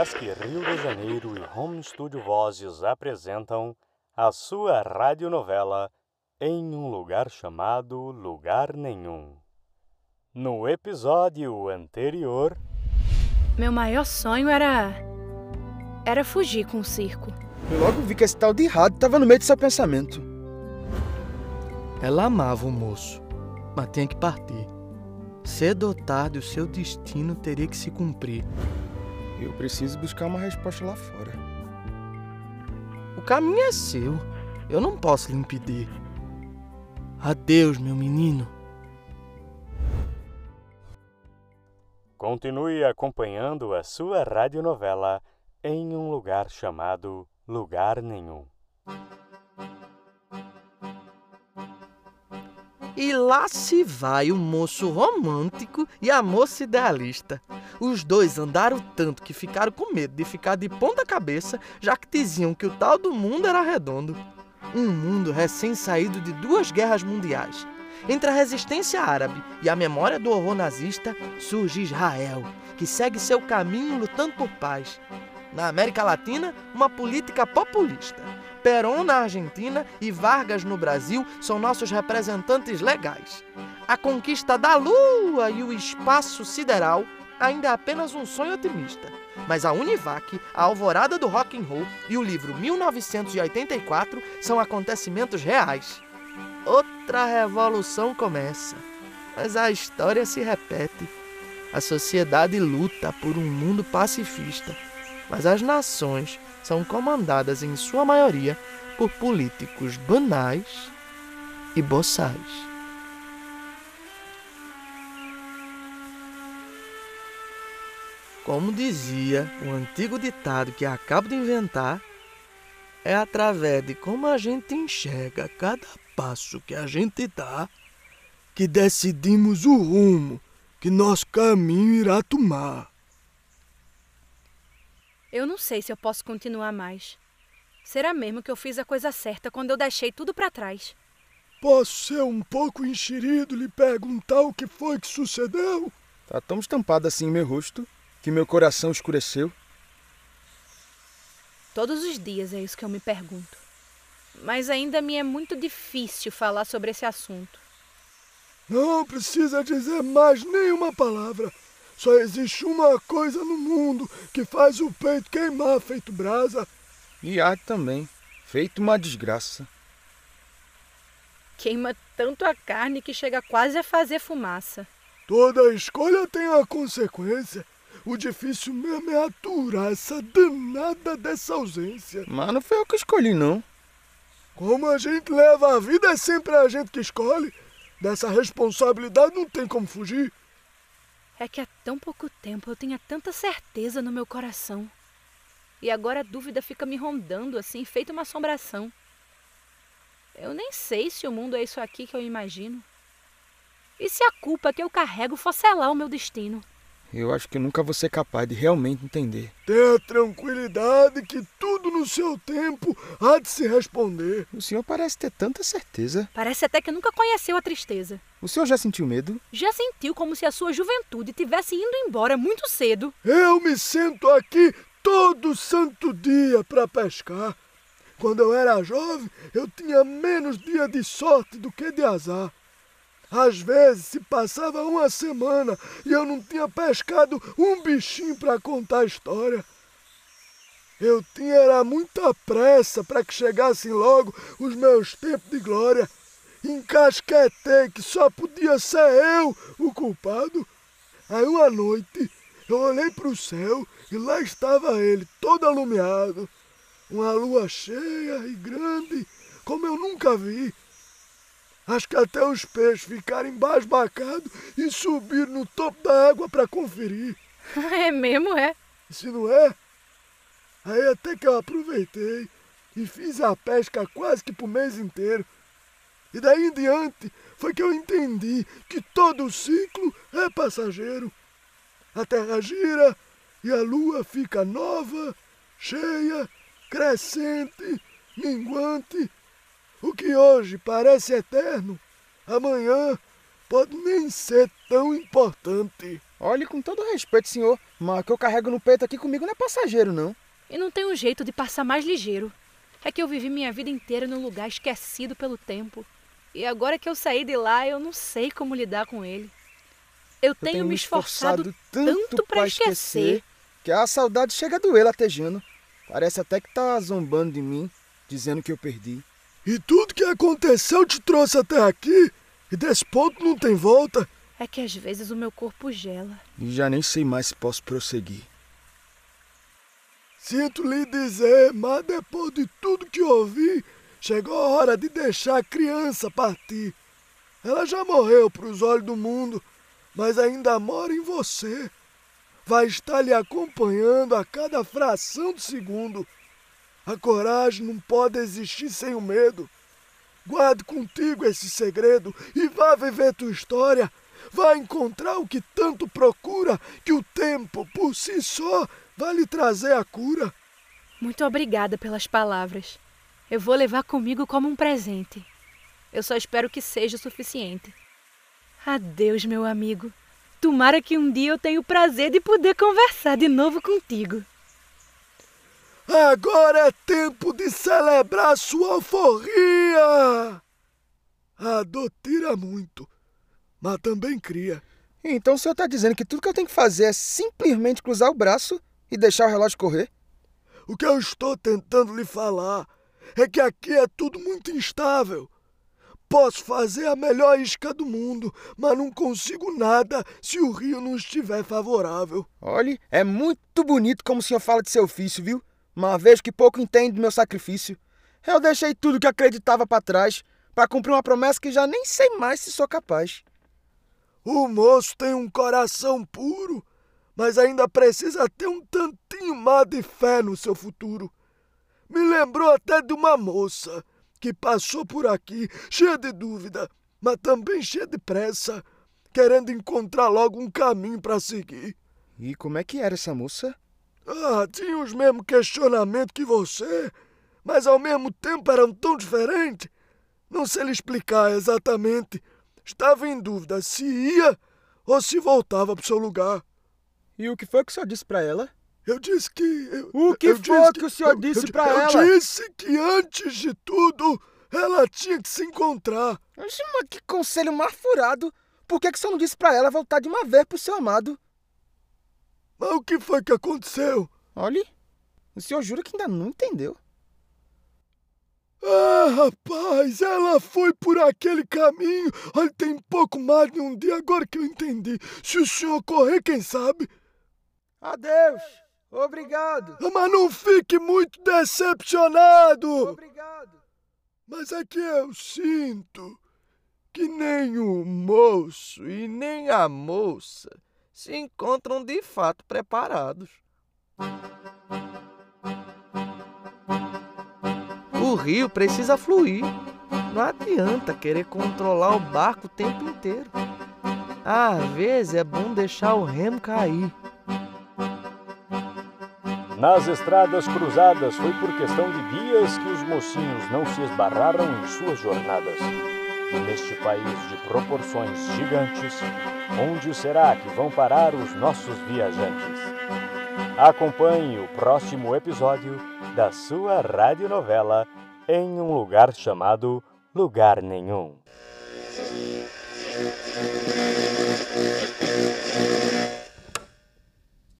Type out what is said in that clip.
Sesc Rio de Janeiro e Home Studio Vozes apresentam a sua radionovela Em um Lugar Chamado Lugar Nenhum. No episódio anterior. Meu maior sonho era. era fugir com o circo. Eu logo vi que esse tal de errado estava no meio de seu pensamento. Ela amava o moço, mas tinha que partir. Cedo ou tarde, o seu destino teria que se cumprir. Eu preciso buscar uma resposta lá fora. O caminho é seu. Eu não posso lhe impedir. Adeus, meu menino. Continue acompanhando a sua radionovela em um lugar chamado Lugar Nenhum. E lá se vai o moço romântico e a moça idealista. Os dois andaram tanto que ficaram com medo de ficar de ponta cabeça, já que diziam que o tal do mundo era redondo. Um mundo recém-saído de duas guerras mundiais. Entre a resistência árabe e a memória do horror nazista, surge Israel, que segue seu caminho lutando por paz. Na América Latina, uma política populista. Perón na Argentina e Vargas no Brasil são nossos representantes legais. A conquista da Lua e o espaço sideral ainda é apenas um sonho otimista. Mas a Univac, a alvorada do rock and roll e o livro 1984 são acontecimentos reais. Outra revolução começa, mas a história se repete. A sociedade luta por um mundo pacifista, mas as nações são comandadas em sua maioria por políticos banais e boçais. Como dizia o antigo ditado que acabo de inventar, é através de como a gente enxerga cada passo que a gente dá que decidimos o rumo que nosso caminho irá tomar. Eu não sei se eu posso continuar mais. Será mesmo que eu fiz a coisa certa quando eu deixei tudo para trás? Posso ser um pouco enxerido e lhe perguntar o que foi que sucedeu? Tá tão estampado assim em meu rosto que meu coração escureceu. Todos os dias é isso que eu me pergunto. Mas ainda me é muito difícil falar sobre esse assunto. Não precisa dizer mais nenhuma palavra. Só existe uma coisa no mundo que faz o peito queimar feito brasa. E ar também, feito uma desgraça. Queima tanto a carne que chega quase a fazer fumaça. Toda escolha tem a consequência. O difícil mesmo é aturar essa danada dessa ausência. Mas não foi eu que escolhi, não. Como a gente leva a vida, é sempre a gente que escolhe. Dessa responsabilidade não tem como fugir. É que há tão pouco tempo eu tinha tanta certeza no meu coração. E agora a dúvida fica me rondando assim, feito uma assombração. Eu nem sei se o mundo é isso aqui que eu imagino. E se a culpa que eu carrego for selar o meu destino? Eu acho que nunca vou ser capaz de realmente entender. Tenha tranquilidade que tudo no seu tempo há de se responder. O senhor parece ter tanta certeza. Parece até que nunca conheceu a tristeza. O senhor já sentiu medo? Já sentiu como se a sua juventude tivesse indo embora muito cedo. Eu me sento aqui todo santo dia para pescar. Quando eu era jovem, eu tinha menos dia de sorte do que de azar. Às vezes se passava uma semana e eu não tinha pescado um bichinho para contar a história. Eu tinha era muita pressa para que chegassem logo os meus tempos de glória. Encasquetei que só podia ser eu o culpado. Aí uma noite eu olhei para o céu e lá estava ele, todo alumiado. Uma lua cheia e grande, como eu nunca vi. Acho que até os peixes ficaram embasbacados e subiram no topo da água para conferir. É mesmo, é? E se não é? Aí até que eu aproveitei e fiz a pesca quase que pro mês inteiro. E daí em diante foi que eu entendi que todo ciclo é passageiro. A terra gira e a lua fica nova, cheia, crescente, minguante o que hoje parece eterno, amanhã pode nem ser tão importante. Olhe, com todo respeito, senhor, mas o que eu carrego no peito aqui comigo não é passageiro, não. E não tem um jeito de passar mais ligeiro. É que eu vivi minha vida inteira num lugar esquecido pelo tempo. E agora que eu saí de lá, eu não sei como lidar com ele. Eu, eu tenho, tenho, me esforçado, esforçado tanto para esquecer, esquecer que a saudade chega a doer latejando. Parece até que tá zombando de mim, dizendo que eu perdi. E tudo que aconteceu te trouxe até aqui? E desse ponto não tem volta? É que às vezes o meu corpo gela. E já nem sei mais se posso prosseguir. Sinto lhe dizer, mas depois de tudo que ouvi, chegou a hora de deixar a criança partir. Ela já morreu para os olhos do mundo, mas ainda mora em você. Vai estar lhe acompanhando a cada fração de segundo. A coragem não pode existir sem o medo. Guarde contigo esse segredo e vá viver tua história. Vá encontrar o que tanto procura, que o tempo, por si só, vai lhe trazer a cura. Muito obrigada pelas palavras. Eu vou levar comigo como um presente. Eu só espero que seja o suficiente. Adeus, meu amigo. Tomara que um dia eu tenha o prazer de poder conversar de novo contigo. Agora é tempo de celebrar sua alforria! A dor tira muito, mas também cria. Então o senhor está dizendo que tudo que eu tenho que fazer é simplesmente cruzar o braço e deixar o relógio correr? O que eu estou tentando lhe falar é que aqui é tudo muito instável. Posso fazer a melhor isca do mundo, mas não consigo nada se o rio não estiver favorável. Olhe, é muito bonito como o senhor fala de seu ofício, viu? Mas vejo que pouco entende do meu sacrifício. Eu deixei tudo que acreditava para trás para cumprir uma promessa que já nem sei mais se sou capaz. O moço tem um coração puro, mas ainda precisa ter um tantinho mais de fé no seu futuro. Me lembrou até de uma moça que passou por aqui cheia de dúvida, mas também cheia de pressa, querendo encontrar logo um caminho para seguir. E como é que era essa moça? Ah, tinha os mesmos questionamentos que você, mas ao mesmo tempo eram tão diferentes. Não sei lhe explicar exatamente. Estava em dúvida se ia ou se voltava para o seu lugar. E o que foi que o senhor disse para ela? Eu disse que. Eu, o que foi que, que, o senhor eu, disse para ela? Eu disse que antes de tudo ela tinha que se encontrar. Mas que conselho mais furado! Por que, que o senhor não disse para ela voltar de uma vez pro seu amado? Mas o que foi que aconteceu? Olhe, o senhor jura que ainda não entendeu. Ah, rapaz, ela foi por aquele caminho. Olha, tem pouco mais de um dia agora que eu entendi. Se o senhor correr, quem sabe? Adeus. Obrigado. Ah, mas não fique muito decepcionado. Obrigado. Mas é que eu sinto que nem o moço e nem a moça se encontram de fato preparados. O rio precisa fluir. Não adianta querer controlar o barco o tempo inteiro. Às vezes é bom deixar o remo cair. Nas estradas cruzadas foi por questão de dias que os mocinhos não se esbarraram em suas jornadas. Neste país de proporções gigantes, onde será que vão parar os nossos viajantes? Acompanhe o próximo episódio da sua radionovela Em um Lugar Chamado Lugar Nenhum.